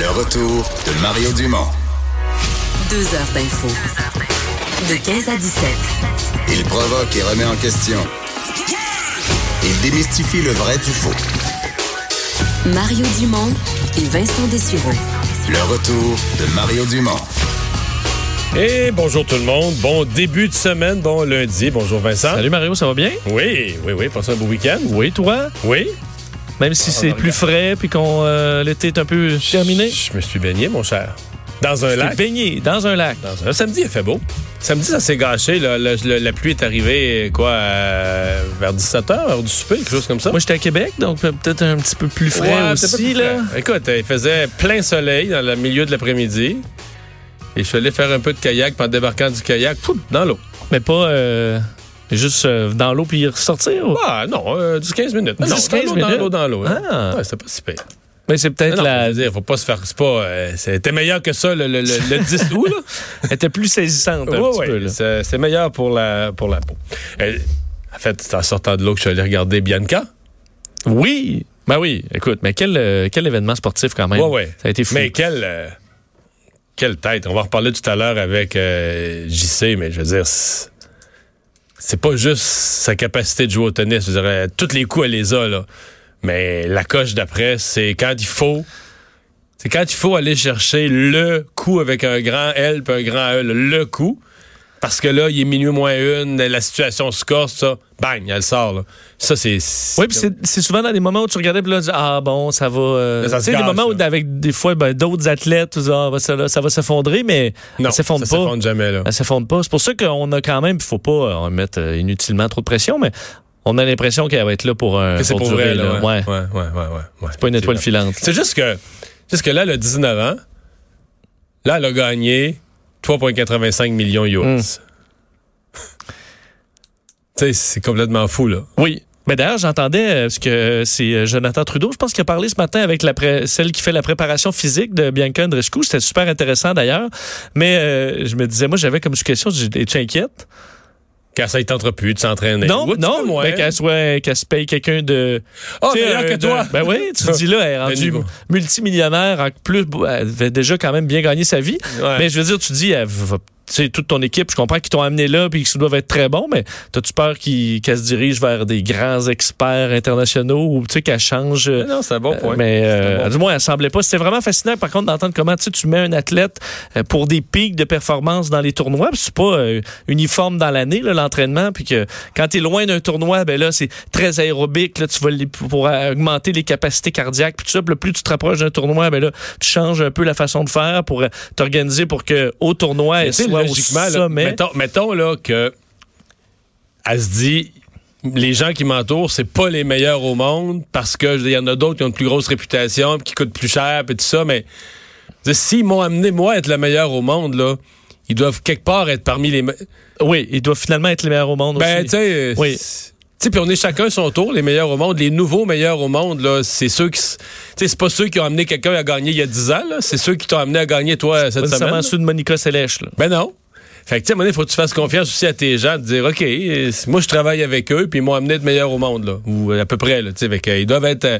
Le retour de Mario Dumont. Deux heures d'info. De 15 à 17. Il provoque et remet en question. Il démystifie le vrai du faux. Mario Dumont et Vincent Dessureau. Le retour de Mario Dumont. Et bonjour tout le monde. Bon début de semaine, bon lundi. Bonjour Vincent. Salut Mario, ça va bien? Oui, oui, oui. Passez un beau week-end? Oui, toi? Oui. Même si On c'est plus frais puis qu'on euh, l'été est un peu terminé. Je me suis baigné, mon cher. Dans un lac. baigné dans un lac. Dans un... Samedi, il fait beau. Samedi, ça s'est gâché. là. Le- le- la pluie est arrivée, quoi, à- vers 17h, heure du souper, quelque chose comme ça. Moi, j'étais à Québec, donc euh, peut-être un petit peu plus frais Ouais, aussi. plus là. frais. Écoute, il faisait plein soleil dans le milieu de l'après-midi. Et je suis allé faire un peu de kayak, puis en débarquant du kayak, pouf, dans l'eau. Mais pas euh, juste euh, dans l'eau puis ressortir. ou- Ah non, euh, 10-15 minutes. Non, 10-15 dans l'eau, Dans minutes? l'eau, dans l'eau. hein. Ah. Ouais, pas si pire. Mais c'est peut-être la. dire, faut pas se faire. C'est pas. euh, C'était meilleur que ça le, le, le, le 10 août, là? Elle était plus saisissante un Ouais, petit ouais, peu. là. c'est meilleur pour la, pour la peau. Euh, en fait, c'est en sortant de l'eau que je suis allé regarder Bianca. Oui. Ben oui, écoute, mais quel, euh, quel événement sportif quand même. Ouais. Ça a été fou. Mais quelle, quelle tête. On va en reparler tout à l'heure avec euh, JC, mais je veux dire, c'est pas juste sa capacité de jouer au tennis. Je euh, tous les coups, elle les a, là. Mais la coche d'après, c'est quand il faut. C'est quand il faut aller chercher le coup avec un grand L puis un grand E, le coup. Parce que là, il est minuit moins une, la situation se corse, ça, bang, elle sort. Là. Ça, c'est. Oui, puis c'est- c'est souvent dans des moments où tu regardais puis là, tu dis, ah bon, ça va. euh, ça tu sais, des moments où avec des fois ben, d'autres athlètes, tu dis, ah, ben, ça, là, ça va s'effondrer, mais Non, ça s'effondre ça pas. s'effondre jamais, là. Elle s'effondre pas. C'est pour ça qu'on a quand même, il faut pas euh, mettre euh, inutilement trop de pression, mais on a l'impression qu'elle va être là pour un c'est pour durer, vrai, là. Ouais, Ouais. ouais, ouais, ouais. ouais. Pas une étoile filante. C'est juste que, juste que là, elle a 19 ans. Là, elle a gagné 3,85 millions US. Tu sais, c'est complètement fou, là. Oui. Mais d'ailleurs, j'entendais euh, ce que c'est euh, Jonathan Trudeau, je pense qu'il a parlé ce matin avec la celle qui fait la préparation physique de Bianca Andreescu. C'était super intéressant d'ailleurs. Mais euh, je me disais, moi, j'avais comme question, es-tu inquiète? Ça ne plus de s'entraîner. Non, Ou non, mais qu'elle soit, qu'elle se paye quelqu'un de. Ah, sais, meilleur euh, que de- toi. Ben oui, tu te dis là, elle est rendue multimillionnaire, en plus, elle avait déjà quand même bien gagné sa vie. Ouais. Mais je veux dire, tu dis, elle va- sais, toute ton équipe, je comprends qu'ils t'ont amené là puis qu'ils doivent être très bons, mais as-tu peur qu'ils- qu'elle se dirige vers des grands experts internationaux ou tu sais qu'elle change? euh, Non, c'est un bon point. mais euh, C'est bon du moins, elle semblait pas. C'était vraiment fascinant, par contre, d'entendre comment tu sais, tu mets un athlète euh, pour des pics de performance dans les tournois. puis C'est pas euh, uniforme dans l'année, l'entraînement. Puis que quand tu es loin d'un tournoi, ben là, c'est très aérobique. Là, tu vas les- pour euh, augmenter les capacités cardiaques. Puis tout ça, puis plus tu te rapproches d'un tournoi, ben là, tu changes un peu la façon de faire pour euh, t'organiser pour que au tournoi, elle tu au logiquement, là, mettons, mettons là que elle se dit les gens qui m'entourent, c'est pas les meilleurs au monde parce que il y en a d'autres qui ont une plus grosse réputation, qui coûtent plus cher, puis tout ça, mais s'ils m'ont amené moi à être le meilleur au monde là, ils doivent quelque part être parmi les me- Oui, ils doivent finalement être les meilleurs au monde ben aussi. tu sais Oui. C'est- tu sais, puis on est chacun son tour, les meilleurs au monde. Les nouveaux meilleurs au monde, là, c'est ceux qui. Tu sais, c'est pas ceux qui ont amené quelqu'un à gagner il y a 10 ans, là. C'est ceux qui t'ont amené à gagner, toi, cette Pas semaine. ceux de Monica Selèche. Là. Ben non. Fait que, tu sais, donné, faut que tu fasses confiance aussi à tes gens, de dire, OK, euh, moi, je travaille avec eux, puis ils m'ont amené de meilleur au monde, là. Ou euh, à peu près, là. Tu sais, ils doivent être. euh,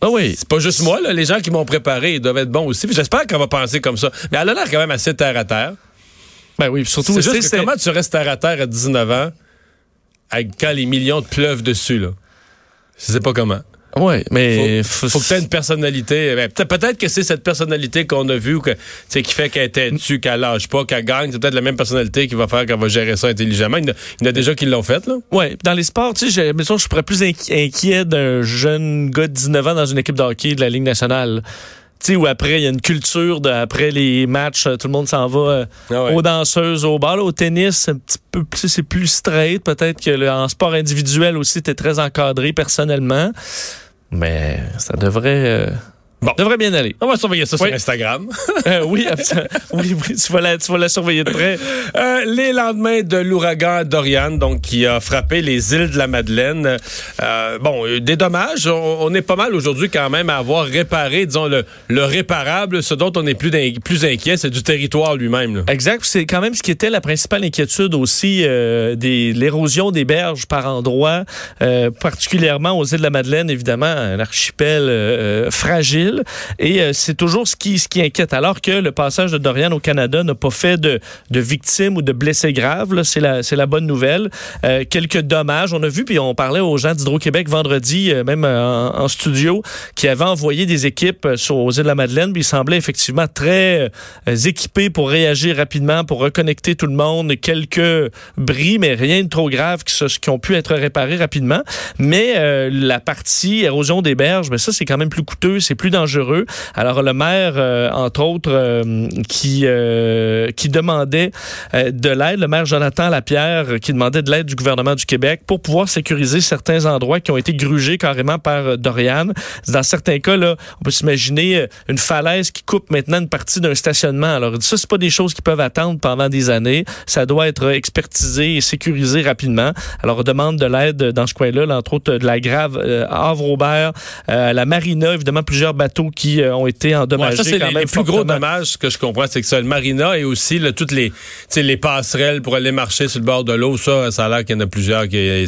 Ah oui. c'est pas juste moi, là. Les gens qui m'ont préparé, ils doivent être bons aussi. J'espère qu'on va penser comme ça. Mais elle a l'air quand même assez terre à terre. Ben oui, surtout, C'est juste que c'est- comment tu restes terre à terre à 19 ans, quand les millions te pleuvent dessus, là. Je sais pas comment. Ouais, mais Faut, faut que tu aies une personnalité. Ben, peut- peut-être que c'est cette personnalité qu'on a vue que, qui fait qu'elle est têtue, qu'elle lâche pas, qu'elle gagne. C'est peut-être la même personnalité qui va faire qu'elle va gérer ça intelligemment. Il y en a, il y en a déjà qui l'ont fait, là. Ouais, dans les sports, tu sais, je serais plus inqui- inquiet d'un jeune gars de 19 ans dans une équipe de hockey de la Ligue nationale. Sais, où après, il y a une culture de, après les matchs, euh, tout le monde s'en va euh, Ah ouais. aux danseuses, au bal, au tennis, c'est un petit peu plus, c'est plus straight. Peut-être que le- en sport individuel aussi, t'es très encadré personnellement. Mais ça devrait, euh, Bon. devrait bien aller. On va surveiller ça Oui. sur Instagram. Euh, oui, absolument. oui, oui, tu vas la, tu vas la surveiller de près. Euh, les lendemains de l'ouragan Dorian, donc qui a frappé les îles de la Madeleine. Euh, bon, euh, des dommages. On, on est pas mal aujourd'hui quand même à avoir réparé, disons le, le réparable. Ce dont on est plus, plus inquiet, c'est du territoire lui-même. Exact. C'est quand même ce qui était la principale inquiétude aussi euh, des l'érosion des berges par endroits, euh, particulièrement aux îles de la Madeleine, évidemment, un archipel euh, fragile. Et euh, c'est toujours ce qui, inquiète. Alors que le passage de Dorian au Canada n'a pas fait de, victimes ou de blessés graves. C'est la, bonne nouvelle. Euh, quelques dommages. On a vu, puis on parlait aux gens d'Hydro-Québec vendredi, euh, même en, studio, qui avaient envoyé des équipes sur, aux îles de la Madeleine. Puis ils semblaient effectivement très équipés pour réagir rapidement, pour reconnecter tout le monde. Quelques bris, mais rien de trop grave qui, qui ont pu être réparés rapidement. Mais la partie érosion des berges, mais ben ça, c'est quand même plus coûteux, c'est plus dangereux. Alors, le maire, euh, entre autres, euh, qui, euh, qui demandait de l'aide, le maire Jonathan Lapierre, qui demandait de l'aide du gouvernement du Québec pour pouvoir sécuriser certains endroits qui ont été grugés carrément par Dorian. Dans certains cas, là, on peut s'imaginer une falaise qui coupe maintenant une partie d'un stationnement. Alors, ça, c'est pas des choses qui peuvent attendre pendant des années. Ça doit être expertisé et sécurisé rapidement. Alors, on demande de l'aide dans ce coin-là, entre autres de la grave Havre-Aubert, la marina, évidemment, plusieurs bateaux qui euh, ont été endommagés. ça, c'est les, plus gros dommages, ce que je comprends, c'est que ça, le marina et aussi toutes les, les passerelles pour aller marcher sur le bord de l'eau, ça, ça a l'air qu'il y en a plusieurs qui,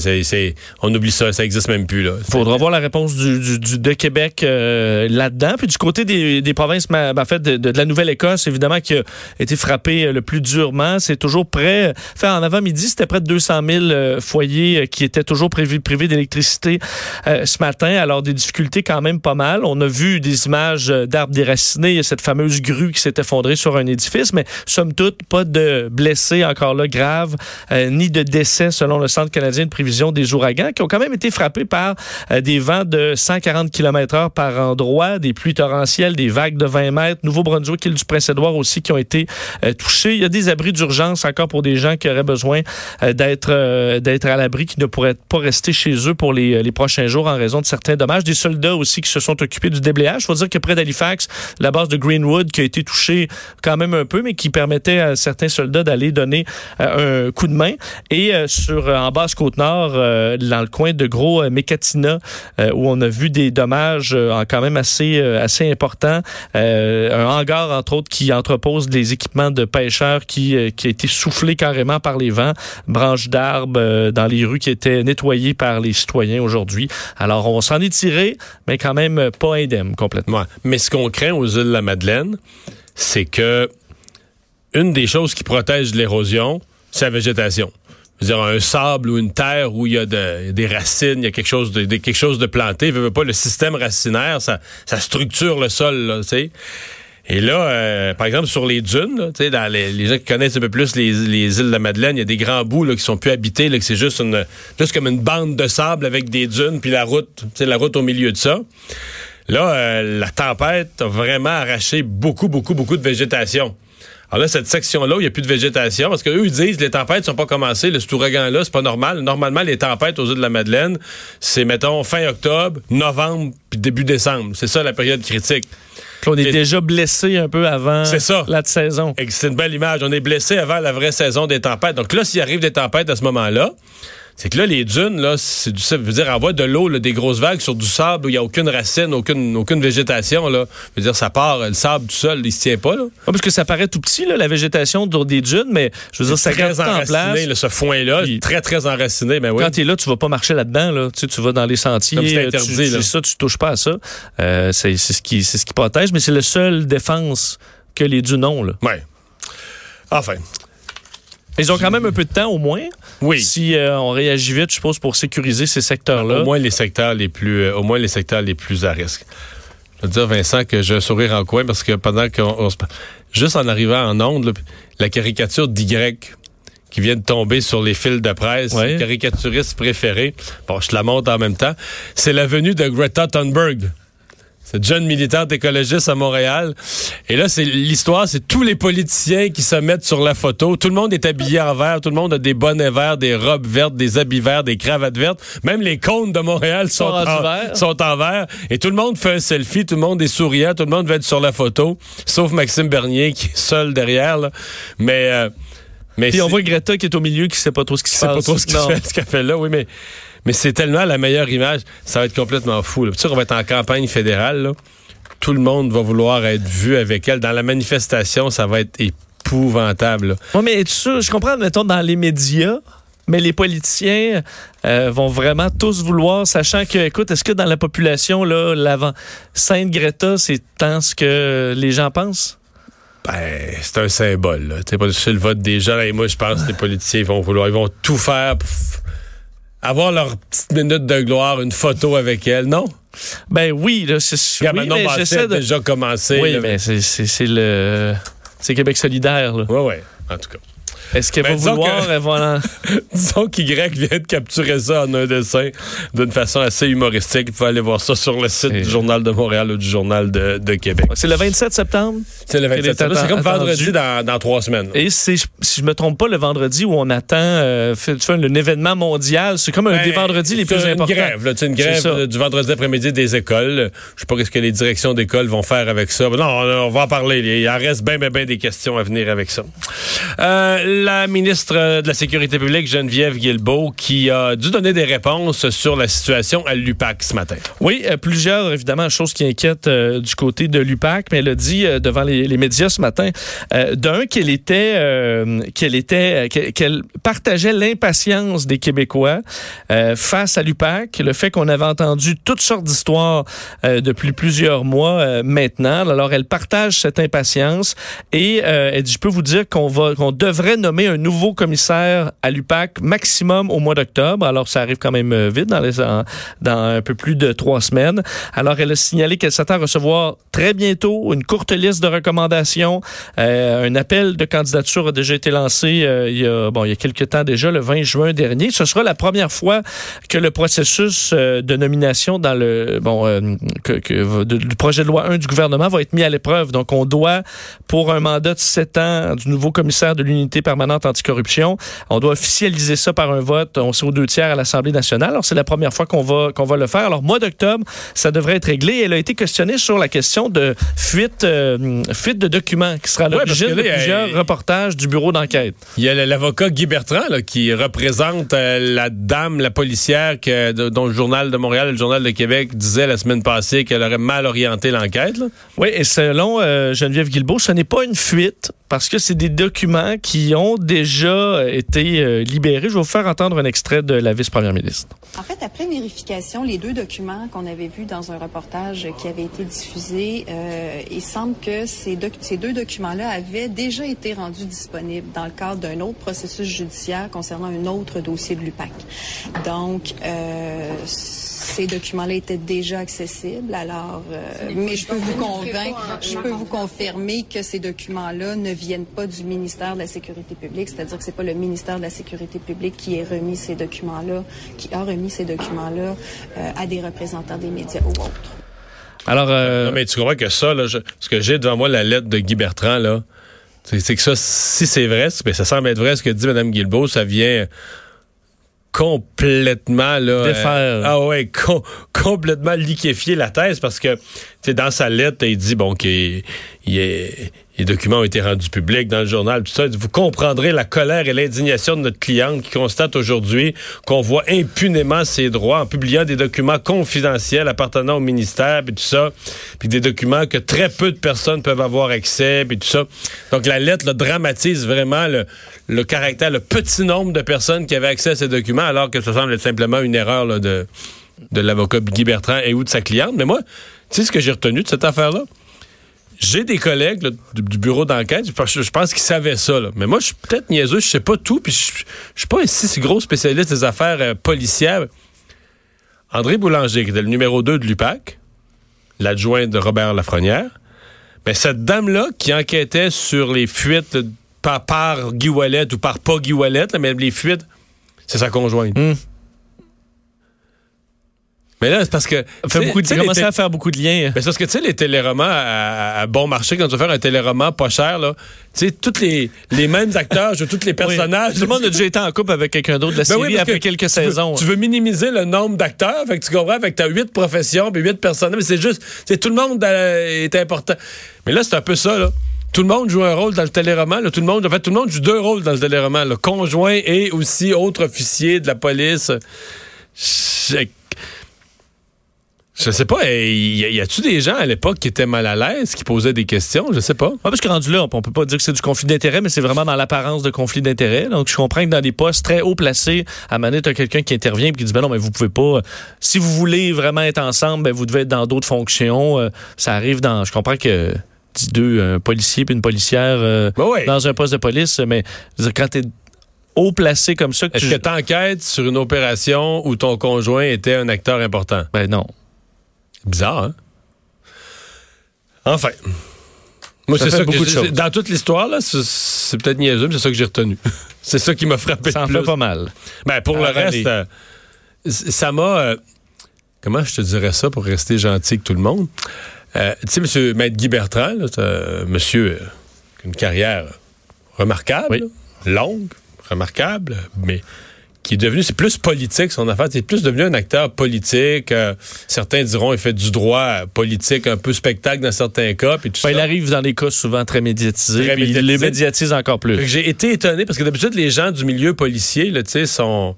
on oublie ça, ça existe même plus, là. Faudra voir la réponse du, de Québec euh, là-dedans. Puis du côté des, provinces, ben, en fait, de, la Nouvelle-Écosse, évidemment, qui a été frappé euh, le plus durement, c'est toujours près, enfin, en avant-midi, c'était près de 200 000 foyers qui étaient toujours privés, privés d'électricité ce matin. Alors, des difficultés quand même pas mal. On a vu des images d'arbres déracinés. Il y a cette fameuse grue qui s'est effondrée sur un édifice, mais somme toute, pas de blessés encore là graves, euh, ni de décès selon le Centre canadien de prévision des ouragans, qui ont quand même été frappés par euh, des vents de 140 km heure par endroit, des pluies torrentielles, des vagues de 20 mètres. Nouveau-Brunswick, île du Prince-Édouard aussi qui ont été euh, touchés. Il y a des abris d'urgence encore pour des gens qui auraient besoin d'être d'être à l'abri, qui ne pourraient pas rester chez eux pour les, les prochains jours en raison de certains dommages. Des soldats aussi qui se sont occupés du déblayage. Il faut dire que près d'Halifax, la base de Greenwood qui a été touchée quand même un peu, mais qui permettait à certains soldats d'aller donner euh, un coup de main. Et euh, sur en basse côte nord, euh, dans le coin de Gros Mécatina, où on a vu des dommages quand même assez assez importants, un hangar entre autres qui entrepose des équipements de pêcheurs qui qui a été soufflé carrément par les vents, branches d'arbres dans les rues qui étaient nettoyées par les citoyens aujourd'hui. Alors on s'en est tiré, mais quand même pas indemne Mais ce qu'on craint aux îles de la Madeleine, c'est que une des choses qui protège de l'érosion, c'est la végétation. dire un sable ou une terre où il y a des racines, il y a quelque chose de, quelque chose de planté. Veut, pas le système racinaire, ça, structure le sol, tu sais. Et là, euh, par exemple, sur les dunes, là, dans les, gens qui connaissent un peu plus les, les îles de la Madeleine, il y a des grands bouts là, qui sont plus habités, là, que c'est juste une juste comme une bande de sable avec des dunes, puis la route, la route au milieu de ça. Là, euh, la tempête a vraiment arraché beaucoup, beaucoup, beaucoup de végétation. Alors là, cette section-là, il n'y a plus de végétation, parce qu'eux, ils disent les tempêtes sont pas commencées, le, cet ouragan-là, c'est pas normal. Normalement, les tempêtes aux îles de la Madeleine, c'est, mettons, fin octobre, novembre, puis début décembre. C'est ça la période critique. On est déjà blessé un peu avant ça. la saison. C'est une belle image. On est blessé avant la vraie saison des tempêtes. Donc là, s'il arrive des tempêtes à ce moment-là, c'est que là, les dunes, là, c'est du ça veut dire envoie de l'eau, des grosses vagues sur du sable où il n'y a aucune racine, aucune, aucune végétation. Là. veut dire, ça part, le sable du sol, il se tient pas. Là. parce que ça paraît tout petit, là, la végétation autour des dunes, mais je veux dire, ça très en place. ce foin-là, très, très enraciné. Ben oui. Quand tu es là, tu vas pas marcher là-dedans. Là. Tu, sais, tu vas dans les sentiers. C'est interdit. Tu, ça, tu touches pas à ça. Euh, c'est ce qui, ce qui protège, mais c'est la seule défense que les dunes ont. Là. Ouais. Enfin, ils ont quand même un peu de temps au moins. Oui. Si euh, on réagit vite, je suppose, pour sécuriser ces secteurs-là. Au moins les secteurs les plus, euh, au moins les secteurs les plus à risque. Je veux dire, Vincent, que j'ai un sourire en coin parce que pendant qu'on se... Juste en arrivant en onde, la caricature d'Y qui vient de tomber sur les fils de presse, caricaturiste préféré, bon, je te la montre en même temps, c'est la venue de Greta Thunberg cette jeune militante écologiste à Montréal. Et là, c'est l'histoire, c'est tous les politiciens qui se mettent sur la photo. Tout le monde est habillé en vert, tout le monde a des bonnets verts, des robes vertes, des habits verts, des cravates vertes. Même les cônes de Montréal sont, en, sont en vert. Et tout le monde fait un selfie, tout le monde est souriant, tout le monde veut être sur la photo, sauf Maxime Bernier qui est seul derrière. Mais... Euh, mais Puis on voit Greta qui est au milieu, qui sait pas trop ce qui se passe. Pas trop ce qu'elle fait, fait là, oui, mais mais c'est tellement la meilleure image. Ça va être complètement fou. Tu sais, on va être en campagne fédérale. Tout le monde va vouloir être vu avec elle. Dans la manifestation, ça va être épouvantable. Oui, mais tu je comprends, mettons, dans les médias, mais les politiciens euh, vont vraiment tous vouloir, sachant que, écoute, est-ce que dans la population, là, l'avant Sainte Greta, c'est tant ce que les gens pensent? Ben, c'est un symbole. Pas le vote des gens. Et moi, je pense que les politiciens vont vouloir, ils vont tout faire pour avoir leur petite minute de gloire, une photo avec elle, non? Ben oui, là, c'est oui, mais j'essaie de... déjà commencé. Oui, mais c'est le c'est Québec solidaire. Là. Oui, oui, en tout cas. Est-ce qu'elle va vouloir... voilà. disons qu'Y vient de capturer ça en un dessin d'une façon assez humoristique. Vous pouvez aller voir ça sur le site du Journal de Montréal ou du Journal de, de Québec. C'est le 27 septembre? C'est le 27 septembre. C'est comme vendredi dans, dans, trois semaines. Et si je me trompe pas, le vendredi où on attend euh, fait, fait, un événement mondial. C'est comme un des ben, vendredis les plus importants. C'est une grève. C'est une grève du vendredi après-midi des écoles. Je sais pas ce que les directions d'école vont faire avec ça. Non, on va en parler. Il en reste bien, bien, bien des questions à venir avec ça. Euh, la ministre de la Sécurité publique, Geneviève Guilbeault, qui a dû donner des réponses sur la situation à l'UPAC ce matin. Oui, euh, plusieurs, évidemment, choses qui inquiètent euh, du côté de l'UPAC, mais elle a dit euh, devant les, médias ce matin, d'un, qu'elle était, qu'elle était, qu'elle partageait l'impatience des Québécois face à l'UPAC, le fait qu'on avait entendu toutes sortes d'histoires depuis plusieurs mois maintenant. Alors, elle partage cette impatience et elle dit, je peux vous dire qu'on va, qu'on devrait nommer un nouveau commissaire à l'UPAC maximum au mois d'octobre. Alors, ça arrive quand même euh, vite dans, dans un peu plus de trois semaines. Alors, elle a signalé qu'elle s'attend à recevoir très bientôt une courte liste de recommandations. Euh, un appel de candidature a déjà été lancé euh, il, y a, bon, il y a quelques temps déjà, le 20 juin dernier. Ce sera la première fois que le processus de nomination dans le bon que, que, du projet de loi 1 du gouvernement va être mis à l'épreuve. Donc, on doit, pour un mandat de sept ans du nouveau commissaire de l'unité permanente anticorruption. On doit officialiser ça par un vote. On sait aux deux tiers à l'Assemblée nationale. Alors, c'est la première fois qu'on va, qu'on va le faire. Alors, mois d'octobre, ça devrait être réglé. Elle a été questionnée sur la question de fuite, euh, fuite de documents qui sera l'origine de plusieurs reportages du bureau d'enquête. Il y a l'avocat Guy Bertrand là, qui représente euh, la dame, la policière que, dont le Journal de Montréal et le Journal de Québec disait la semaine passée qu'elle aurait mal orienté l'enquête. Oui, et selon euh, Geneviève Guilbeault, ce n'est pas une fuite parce que c'est des documents qui ont déjà été euh, libérés. Je vais vous faire entendre un extrait de la vice-première ministre. En fait, après vérification, les deux documents qu'on avait vus dans un reportage qui avait été diffusé, euh, il semble que ces, ces deux documents-là avaient déjà été rendus disponibles dans le cadre d'un autre processus judiciaire concernant un autre dossier de l'UPAC. Donc, euh, ces documents-là étaient déjà accessibles. Alors, euh, mais je peux vous convaincre, je peux vous confirmer que ces documents-là ne viennent pas du ministère de la Sécurité publique, c'est-à-dire que c'est pas le ministère de la Sécurité publique qui a remis ces documents-là, qui a remis ces documents-là euh, à des représentants des médias ou autres. Alors, euh... non, mais tu crois que ça, là, ce que j'ai devant moi, la lettre de Guy Bertrand, là, c'est que ça, si c'est vrai, ben, ça semble être vrai ce que dit Mme Guilbeault, ça vient complètement là euh, ah ouais complètement liquéfier la thèse parce que dans sa lettre il dit bon qu'il est les documents ont été rendus publics dans le journal, tout ça. Vous comprendrez la colère et l'indignation de notre cliente qui constate aujourd'hui qu'on voit impunément ses droits en publiant des documents confidentiels appartenant au ministère, et tout ça, puis des documents que très peu de personnes peuvent avoir accès, et tout ça. Donc la lettre dramatise vraiment le, caractère, le petit nombre de personnes qui avaient accès à ces documents, alors que ça semble être simplement une erreur de, de l'avocat Guy Bertrand et ou de sa cliente. Mais moi, tu sais ce que j'ai retenu de cette affaire-là? J'ai des collègues du, bureau d'enquête, je, pense qu'ils savaient ça. Mais moi, je suis peut-être niaiseux, je sais pas tout, puis je, ne suis pas un si gros spécialiste des affaires euh, policières. André Boulanger, qui était le numéro 2 de l'UPAC, l'adjoint de Robert Lafrenière, mais cette dame-là qui enquêtait sur les fuites par, par Guy Wallet ou par pas Guy Wallet, mais les fuites, c'est sa conjointe. Hmm. Mais là, c'est parce que. Fait beaucoup de, commencé à faire beaucoup de liens. Mais c'est parce que, tu sais, les téléromans à, bon marché, quand tu vas faire un téléroman pas cher, là, tu sais, tous les, les mêmes acteurs jouent tous les personnages. Tout le monde a déjà été en couple avec quelqu'un d'autre de la ben série après quelques saisons. tu veux minimiser le nombre d'acteurs, fait que tu comprends, avec ta huit professions, puis huit personnages, mais c'est juste, c'est tout le monde euh, est important. Mais là, c'est un peu ça, là tout le monde joue un rôle dans le téléroman. Là, tout le monde, en fait, tout le monde joue deux rôles dans le téléroman. Le conjoint et aussi autre officier de la police. Je sais pas, y, y a-tu des gens à l'époque qui étaient mal à l'aise, qui posaient des questions? Je sais pas. Ouais, parce que rendu là, on peut pas dire que c'est du conflit d'intérêt, mais c'est vraiment dans l'apparence de conflit d'intérêt. Donc, je comprends que dans des postes très haut placés, à Manet, tu as quelqu'un qui intervient et qui dit, ben non, mais vous pouvez pas, si vous voulez vraiment être ensemble, ben vous devez être dans d'autres fonctions. Euh, ça arrive dans, je comprends que deux, un policier puis une policière euh, Ben ouais. dans un poste de police, mais je quand t'es haut placé comme ça, que Est-ce tu... que tu enquêtes sur une opération où ton conjoint était un acteur important? Ben non. Bizarre, hein? Enfin. Moi, c'est fait ça que beaucoup de choses. Dans toute l'histoire, là, c'est- peut-être niaiseux, mais c'est ça que j'ai retenu. c'est ça qui m'a frappé Ça en plus. fait pas mal. Ben, pour le À reste, euh, ça m'a. euh, comment je te dirais ça pour rester gentil avec tout le monde? Euh, tu sais, monsieur Maître Guy Bertrand, là, monsieur une carrière remarquable, Oui. longue, remarquable, mais qui est devenu, c'est plus politique son affaire, c'est plus devenu un acteur politique. euh, certains diront il fait du droit politique, un peu spectacle dans certains cas, puis tout Ben, ça. il arrive dans des cas souvent très médiatisés, Très il les médiatise encore plus. J'ai été étonné parce que d'habitude, les gens du milieu policier, tu sais, sont.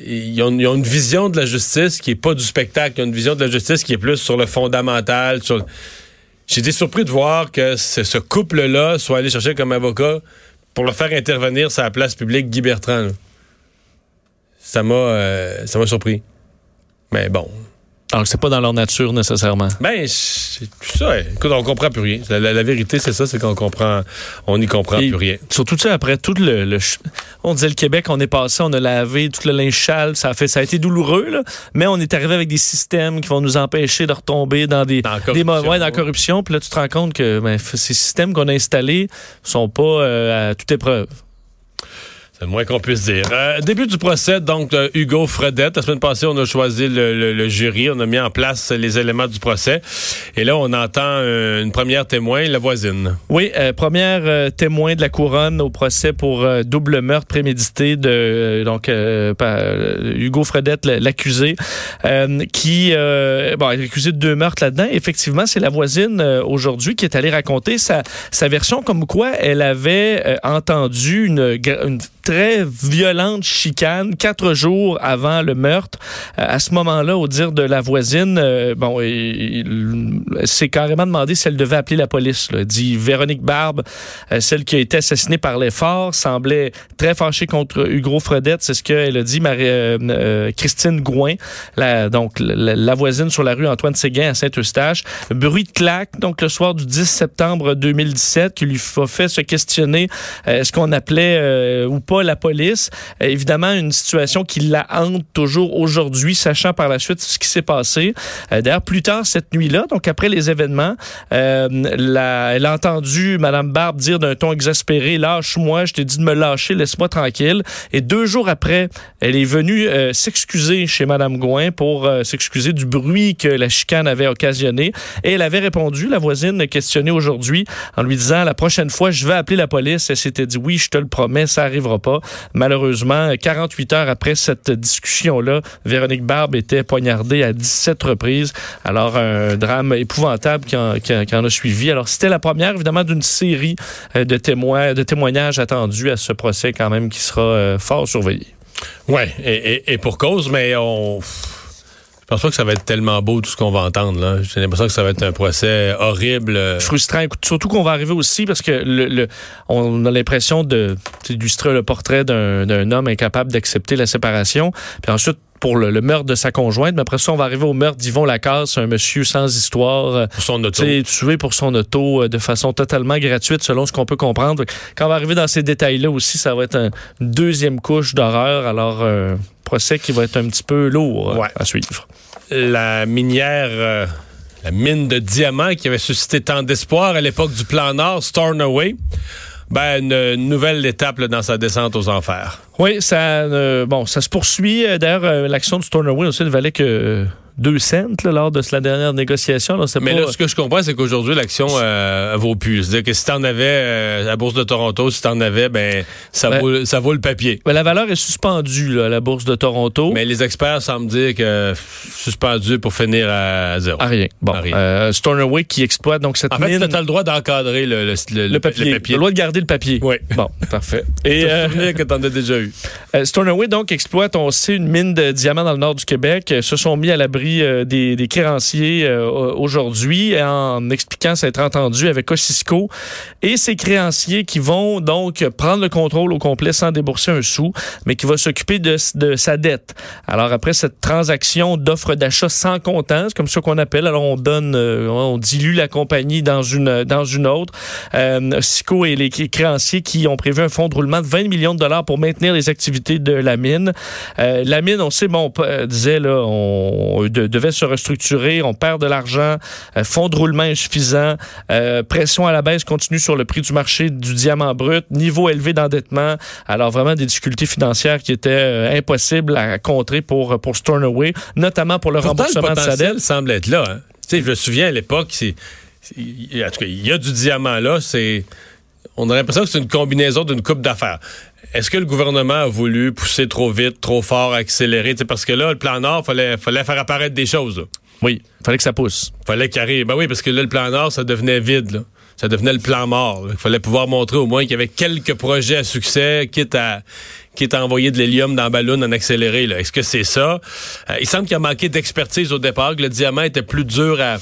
Ils ont, ils ont une vision de la justice qui est pas du spectacle, ils ont une vision de la justice qui est plus sur le fondamental. Sur J'ai été surpris de voir que ce, ce couple-là soit allé chercher comme avocat pour le faire intervenir sur la place publique Guy Bertrand. là. Ça m'a euh, ça m'a surpris. Mais bon. Donc, c'est pas dans leur nature nécessairement. Ben, c'est tout ça. Écoute, on comprend plus rien. La, la- la vérité, c'est ça, c'est qu'on comprend, on n'y comprend Et plus rien. Surtout, sais, après tout le, On disait le Québec, on est passé, on a lavé tout le linge sale, ça a, fait, ça a été douloureux, là, mais on est arrivé avec des systèmes qui vont nous empêcher de retomber dans des, Dans la corruption. ouais, dans la corruption. Puis là, tu te rends compte que ben, ces systèmes qu'on a installés sont pas euh, à toute épreuve. Le moins qu'on puisse dire. Euh, début du procès, donc, Hugo Fredette. La semaine passée, on a choisi le, jury. On a mis en place les éléments du procès. Et là, on entend euh, une première témoin, la voisine. Oui, euh, première euh, témoin de la couronne au procès pour euh, double meurtre prémédité de euh, donc euh, euh, Hugo Fredette, l'accusé, euh, qui euh, bon, est accusé de deux meurtres là-dedans. Effectivement, c'est la voisine euh, aujourd'hui qui est allée raconter sa, sa version comme quoi elle avait euh, entendu une très violente chicane quatre jours avant le meurtre. Euh, à ce moment-là, au dire de la voisine, euh, bon, il, s'est carrément demandé si elle devait appeler la police. Là. Dit Véronique Barbe, euh, celle qui a été assassinée par l'effort, semblait très fâchée contre Hugo Fredette. C'est ce qu'elle a dit, Marie, euh, Christine Gouin, la, donc la, voisine sur la rue Antoine Séguin à Saint-Eustache. Bruit de claque, donc le soir du 10 septembre 2017, qui lui a fait se questionner est-ce qu'on appelait ou pas la police. Euh, évidemment, une situation qui la hante toujours aujourd'hui, sachant par la suite ce qui s'est passé. Euh, D'ailleurs, plus tard cette nuit-là, donc après les événements, euh, la- elle a entendu Mme Barbe dire d'un ton exaspéré, lâche-moi, je t'ai dit de me lâcher, laisse-moi tranquille. Et deux jours après, elle est venue s'excuser chez Mme Gouin pour s'excuser du bruit que la chicane avait occasionné. Et elle avait répondu, la voisine questionnée aujourd'hui, en lui disant, la prochaine fois, je vais appeler la police. Elle s'était dit, oui, je te le promets, ça arrivera pas. Malheureusement, 48 heures après cette discussion-là, Véronique Barbe était poignardée à 17 reprises. Alors, un drame épouvantable qui en, a suivi. Alors, c'était la première, évidemment, d'une série euh, de, témoins, de témoignages attendus à ce procès quand même qui sera euh, fort surveillé. Et- et pour cause, mais on. Je pense pas que ça va être tellement beau tout ce qu'on va entendre. là. J'ai l'impression que ça va être un procès horrible. euh, frustrant. Surtout qu'on va arriver aussi parce que le, le- on a l'impression de d'illustrer le portrait d'un d'un homme incapable d'accepter la séparation. Puis ensuite, pour le, le meurtre de sa conjointe, mais après ça, on va arriver au meurtre d'Yvon Lacasse, un monsieur sans histoire. euh, pour son auto. tué pour son auto euh, de façon totalement gratuite, selon ce qu'on peut comprendre. Quand on va arriver dans ces détails-là aussi, ça va être un- une deuxième couche d'horreur. Alors, un procès qui va être un petit peu lourd euh, Ouais. à suivre. La minière, euh, la mine de diamants qui avait suscité tant d'espoir à l'époque du plan Nord, Stornoway, ben, une, nouvelle étape dans sa descente aux enfers. Oui, ça, euh, bon, ça se poursuit. Euh, D'ailleurs, l'action du Stornoway aussi ne valait que 2 cents là, lors de la dernière négociation. Là, Mais pas- là, ce que je comprends, c'est qu'aujourd'hui, l'action euh, vaut plus. C'est-à-dire que si t'en avais euh, à la Bourse de Toronto, si t'en avais, ben, ça, Ben- vaut, ça vaut le papier. Ben, la valeur est suspendue là, à la bourse de Toronto. Mais les experts semblent dire que suspendu pour finir à zéro. À rien. Bon, À rien. euh, Stornoway qui exploite donc cette En fait, mine. t'as le droit d'encadrer le, le, le- le papier. Le droit de garder le papier. Oui. Bon, parfait. Et souvenir que t'en as déjà eu. Stornoway donc exploite, on sait, une mine de diamants dans le nord du Québec. Se sont mis à l'abri euh, des, des créanciers euh, aujourd'hui en expliquant s'être entendu avec Osisco et ces créanciers qui vont donc prendre le contrôle au complet sans débourser un sou, mais qui va s'occuper de, de sa dette. Alors après cette transaction d'offre d'achat sans comptant, c'est comme ça qu'on appelle. Alors on donne, euh, on dilue la compagnie dans une dans une autre. Euh, Osisco et les créanciers qui ont prévu un fonds de roulement de 20 millions de dollars pour maintenir les activités de la mine. Euh, la mine, on sait, bon, on disait là, on de, devait se restructurer, on perd de l'argent, euh, fonds de roulement insuffisant, euh, pression à la baisse continue sur le prix du marché du diamant brut, niveau élevé d'endettement. Alors vraiment des difficultés financières qui étaient euh, impossibles à contrer pour pour Stornoway, notamment pour le Pourtant, remboursement le de sa dette. semble être là. Hein. Tu sais, je me souviens à l'époque, c'est, c'est- en tout cas, il y a du diamant là. C'est, on a l'impression que c'est une combinaison d'une coupe d'affaires. Est-ce que le gouvernement a voulu pousser trop vite, trop fort, accélérer? Tu sais, parce que là, le plan Nord, fallait, fallait faire apparaître des choses. là. Oui, fallait que ça pousse. fallait qu'il arrive. Ben oui, parce que là, le plan Nord, ça devenait vide. Là. Ça devenait le plan mort. Il fallait pouvoir montrer au moins qu'il y avait quelques projets à succès, quitte à, quitte à envoyer de l'hélium dans le ballon en accéléré. là. Est-ce que c'est ça? Euh, il semble qu'il y a manqué d'expertise au départ, que le diamant était plus dur à...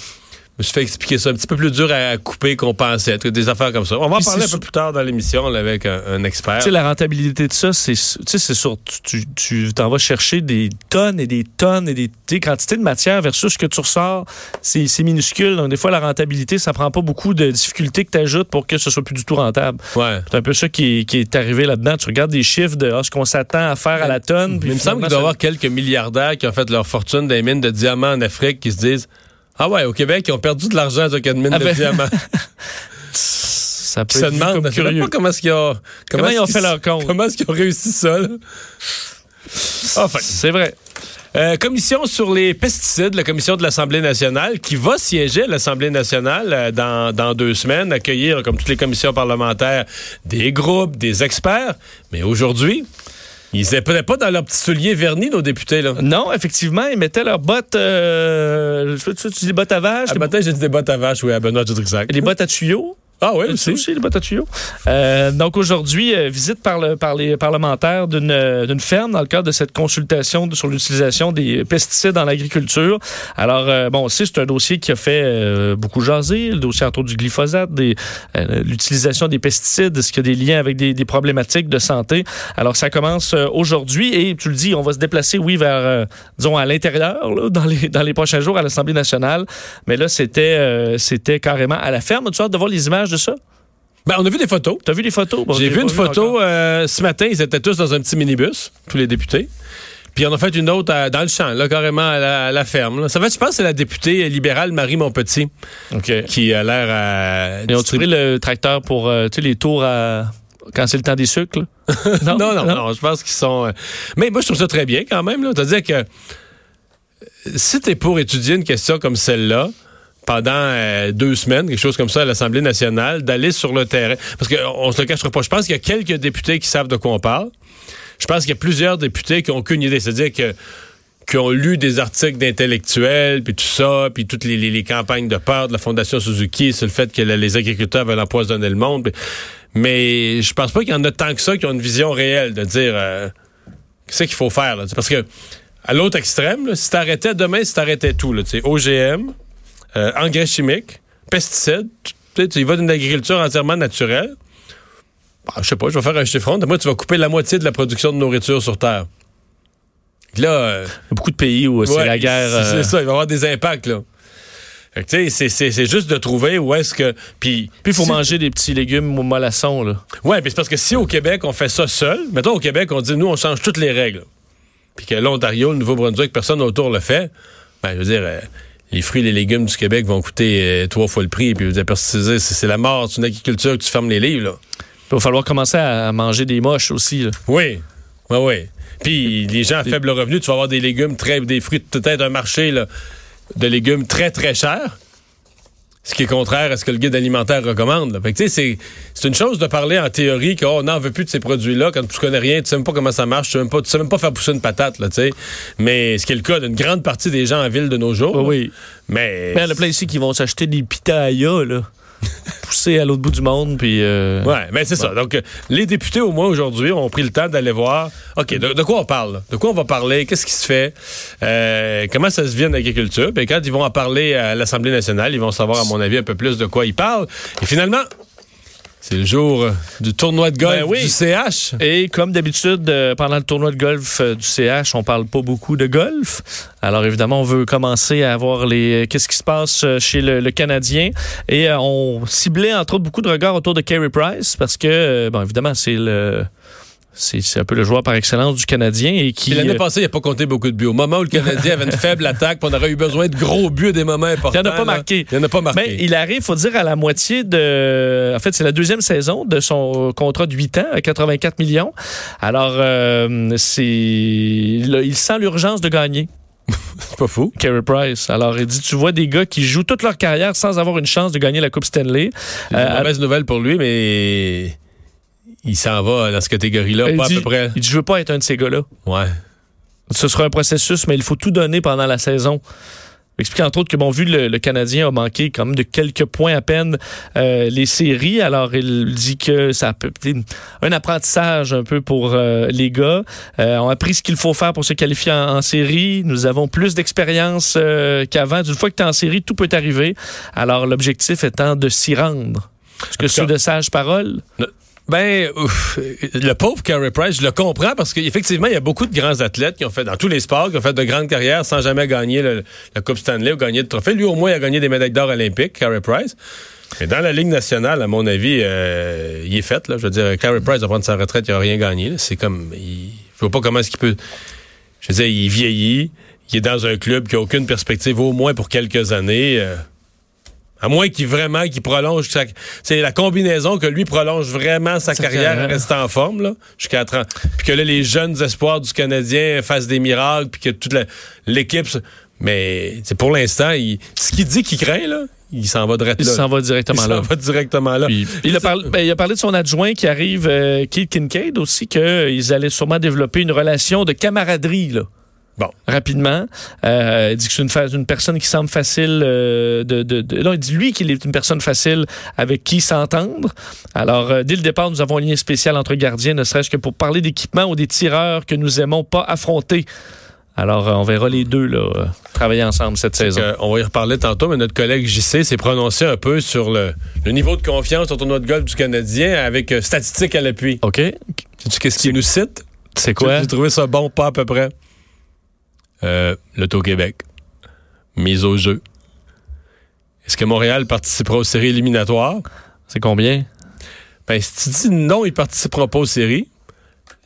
Je me suis fait expliquer ça, un petit peu plus dur à couper qu'on pensait. Des affaires comme ça. On va en parler un peu plus tard dans l'émission avec un, un expert. Tu sais, la rentabilité de ça, c'est, tu sais, c'est sûr, tu, t'en vas chercher des tonnes et des tonnes et des sais, quantités de matière versus ce que tu ressors, c'est, minuscule. Donc, des fois, la rentabilité, ça prend pas beaucoup de difficultés que tu ajoutes pour que ce soit plus du tout rentable. Ouais. C'est un peu ça qui est, qui est arrivé là-dedans. Tu regardes des chiffres de ah, ce qu'on s'attend à faire à la tonne. Mais puis il me semble qu'il doit y avoir quelques milliardaires qui ont fait leur fortune des mines de diamants en Afrique qui se disent Ah ouais, au Québec, ils ont perdu de l'argent sur une mine Ah de ben, diamants. ça peut se demandent comme je sais curieux. pas comment est-ce qu'ils ont, Comment ils ont fait leur compte? Comment est-ce qu'ils ont réussi ça, là? Enfin. C'est vrai. Euh, commission sur les pesticides, la commission de l'Assemblée nationale, qui va siéger à l'Assemblée nationale euh, dans, dans deux semaines, accueillir, comme toutes les commissions parlementaires, des groupes, des experts. Mais aujourd'hui, ils n'étaient pas dans leurs petits souliers vernis, nos députés. Là. Non, effectivement, ils mettaient leurs bottes. Euh, tu, dis bottes à vache, Ce les, matin, j'ai dit des bottes à vache, oui, à Benoît Dutrisac. les bottes à tuyaux? Ah oui, C'est aussi. aussi les à tuyaux. Euh, donc aujourd'hui, euh, visite par, le, par les parlementaires d'une euh, d'une ferme dans le cadre de cette consultation de- sur l'utilisation des pesticides dans l'agriculture. Alors, euh, bon, aussi, c'est un dossier qui a fait beaucoup jaser, le dossier autour du glyphosate, l'utilisation des pesticides, est-ce qu'il y a des liens avec des, des problématiques de santé? Alors, ça commence aujourd'hui et tu le dis, on va se déplacer, oui, vers, disons, à l'intérieur, dans les, dans les prochains jours à l'Assemblée nationale. Mais là, c'était c'était carrément à la ferme. Tu as de voir les images de ça? Ben, on a vu des photos. T'as vu les photos? Bon, J'ai vu une photo euh, ce matin, ils étaient tous dans un petit minibus, tous les députés. Puis on a fait une autre à- dans le champ, là, carrément à la, à la ferme. là. Ça fait, je pense, c'est la députée libérale Marie Montpetit qui a l'air à. Ils ont pris le tracteur pour euh, tu sais, les tours à... quand c'est le temps des sucres? Non, non, non, je pense qu'ils sont. euh, Mais moi, je trouve ça très bien quand même. C'est-à-dire que euh, si t'es pour étudier une question comme celle-là, pendant euh, deux semaines, quelque chose comme ça à l'Assemblée nationale, d'aller sur le terrain. Parce qu'on se le cachera pas. Je pense qu'il y a quelques députés qui savent de quoi on parle. Je pense qu'il y a plusieurs députés qui ont aucune idée. C'est-à-dire que qui ont lu des articles d'intellectuels, puis tout ça, puis toutes les, campagnes de peur de la Fondation Suzuki sur le fait que les agriculteurs veulent empoisonner le monde. Mais je pense pas qu'il y en a tant que ça qui ont une vision réelle de dire euh, qu'est-ce qu'il faut faire. Là, parce que à l'autre extrême, si t'arrêtais demain, si t'arrêtais tout, là, OGM, euh, engrais chimiques, pesticides, tu sais, tu vas d'une agriculture entièrement naturelle. Bah, je sais pas, je vais faire un chiffron. Moi, tu vas couper la moitié de la production de nourriture sur Terre. Là, euh, Il y a beaucoup de pays où c'est Ouais, la guerre. C'est euh, c'est ça, il va y avoir des impacts, là. Fait que, tu sais, c'est- c'est c'est juste de trouver où est-ce que. Puis, il faut si- manger des petits légumes au mollassons. Là. Ouais, puis c'est parce que si au Québec, on fait ça seul, mettons au Québec, on dit, nous, on change toutes les règles. Puis que l'Ontario, le Nouveau-Brunswick, personne autour le fait. Ben, je veux dire, euh, les fruits et les légumes du Québec vont coûter euh, trois fois le prix. Puis, parce que c'est la mort, c'est une agriculture que tu fermes les livres, là. Il va falloir commencer à à manger des moches aussi. là. Oui, oui, oui. Puis les gens à faible revenu, tu vas avoir des légumes très, des fruits, peut-être un marché là, de légumes très, très chers. Ce qui est contraire à ce que le guide alimentaire recommande. là. Fait que, tu sais, c'est, c'est une chose de parler en théorie qu'on n'en veut plus de ces produits-là quand tu connais rien, tu sais même pas comment ça marche, tu sais même pas, tu sais même pas faire pousser une patate, là, tu sais. Mais ce qui est le cas d'une grande partie des gens en ville de nos jours. Oui, là. oui. Mais. Mais il y en a plein ici qui vont s'acheter des pitayas. Là. Poussé à l'autre bout du monde. Puis, euh, Ouais, mais c'est ça. Donc, euh, les députés, au moins aujourd'hui, ont pris le temps d'aller voir. OK, de, de quoi on parle? De quoi on va parler? Qu'est-ce qui se fait? Euh, comment ça se vit en agriculture? Puis quand ils vont en parler à l'Assemblée nationale, ils vont savoir, à mon avis, un peu plus de quoi ils parlent. Et finalement, c'est le jour euh, du tournoi de golf Ben oui. du CH. Et comme d'habitude, euh, pendant le tournoi de golf euh, du CH, on parle pas beaucoup de golf. Alors évidemment, on veut commencer à voir les qu'est-ce qui se passe chez le, le Canadien. Et on ciblait entre autres beaucoup de regards autour de Carey Price parce que, bon, évidemment, c'est le c'est un peu le joueur par excellence du Canadien et qui l'année euh, passée, il n'a pas compté beaucoup de buts. Au moment où le Canadien avait une faible attaque, on aurait eu besoin de gros buts à des moments importants. Il en a pas là, marqué. Il n'en a pas marqué. Mais il arrive, faut dire, à la moitié de. En fait, c'est la deuxième saison de son contrat de 8 ans à 84 millions. Alors, euh, c'est. il sent l'urgence de gagner, C'est pas fou. Carey Price. Alors, il dit tu vois des gars qui jouent toute leur carrière sans avoir une chance de gagner la Coupe Stanley. C'est une Euh, mauvaise nouvelle pour lui, mais il s'en va dans cette catégorie-là, pas dit, à peu près. il dit je veux pas être un de ces gars-là. Ouais. Ce sera un processus, mais il faut tout donner pendant la saison. Il explique entre autres que, bon, vu le, le Canadien a manqué quand même de quelques points à peine euh, les séries, alors il dit que ça peut être un apprentissage un peu pour euh, les gars. Euh, on a appris ce qu'il faut faire pour se qualifier en, en série. Nous avons plus d'expérience euh, qu'avant. D'une fois que tu es en série, tout peut arriver. Alors l'objectif étant de s'y rendre. Est-ce que c'est de sages paroles? Ben, le pauvre Carey Price, je le comprends parce qu'effectivement, il y a beaucoup de grands athlètes qui ont fait, dans tous les sports, qui ont fait de grandes carrières sans jamais gagner le- la Coupe Stanley ou gagner de trophée. Lui, au moins, il a gagné des médailles d'or olympiques, Carey Price. Mais dans la Ligue nationale, à mon avis, euh, il est fait. Là. Je veux dire, Carey Price va prendre sa retraite, il n'a rien gagné. C'est comme... il- je vois pas comment est-ce qu'il peut... Je veux dire, il vieillit, il est dans un club qui a aucune perspective, au moins pour quelques années. euh, à moins qu'il vraiment qu'il prolonge sa, c'est la combinaison que lui prolonge vraiment sa, carrière, carrière. reste en forme là, jusqu'à 30. Puis que là les jeunes espoirs du Canadien fassent des miracles puis que toute l'équipe mais c'est pour l'instant, il, ce qu'il dit qu'il craint là, il s'en va direct Il là. s'en va Il directement s'en là. va directement là. Puis, il, a parlé, ben, il a parlé de son adjoint qui arrive, euh, Keith Kincaid aussi, qu'ils allaient sûrement développer une relation de camaraderie, là. Bon. Rapidement. Euh, il dit que c'est une, personne qui semble facile euh, de, de, de- Non, il dit lui qu'il est une personne facile avec qui s'entendre. Alors, euh, dès le départ, nous avons un lien spécial entre gardiens, ne serait-ce que pour parler d'équipement ou des tireurs que nous aimons pas affronter. Alors, on verra les deux là, travailler ensemble cette saison. On va y reparler tantôt, mais notre collègue JC s'est prononcé un peu sur le, le niveau de confiance au tournoi de golf du Canadien avec statistiques à l'appui. OK? Sais-tu qu'est-ce qu'il nous cite? C'est quoi? J'ai trouvé ça bon, pas à peu près. Euh, L'Auto-Québec. Mise au jeu. Est-ce que Montréal participera aux séries éliminatoires? C'est combien? Ben, si tu dis non, il participera pas aux séries,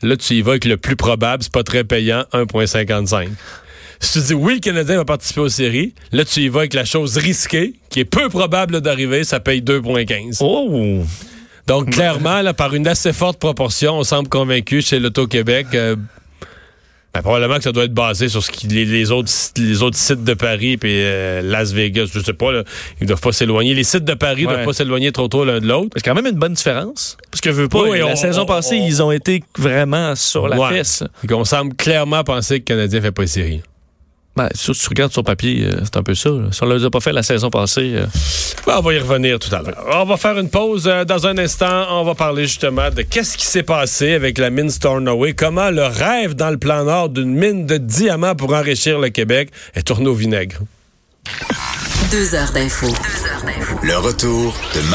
là, tu y vas avec le plus probable, c'est pas très payant, 1,55. Si tu dis oui, le Canadien va participer aux séries, là, tu y vas avec la chose risquée, qui est peu probable d'arriver, ça paye 2,15. Oh! Donc, clairement, là, par une assez forte proportion, on semble convaincu chez l'Auto-Québec. euh, ben, probablement que ça doit être basé sur ce qui, les, les autres, les autres sites de Paris puis euh, Las Vegas. Je sais pas, là, ils doivent pas s'éloigner. Les sites de Paris Ouais. doivent pas s'éloigner trop tôt l'un de l'autre. C'est quand même une bonne différence. Parce que veux pas, Oui, la on- saison on- passée, on- ils ont été vraiment sur la Ouais. fesse. Qu'on semble clairement penser que le Canadien fait pas les séries. Ben, si tu regardes sur papier, euh, c'est un peu ça. là. Si on ne l'a pas fait la saison passée, euh, Ben, on va y revenir tout à l'heure. On va faire une pause. euh, dans un instant, on va parler justement de qu'est-ce qui s'est passé avec la mine Stornoway, comment le rêve dans le plan nord d'une mine de diamants pour enrichir le Québec est tourné au vinaigre. Deux heures d'info. Le retour de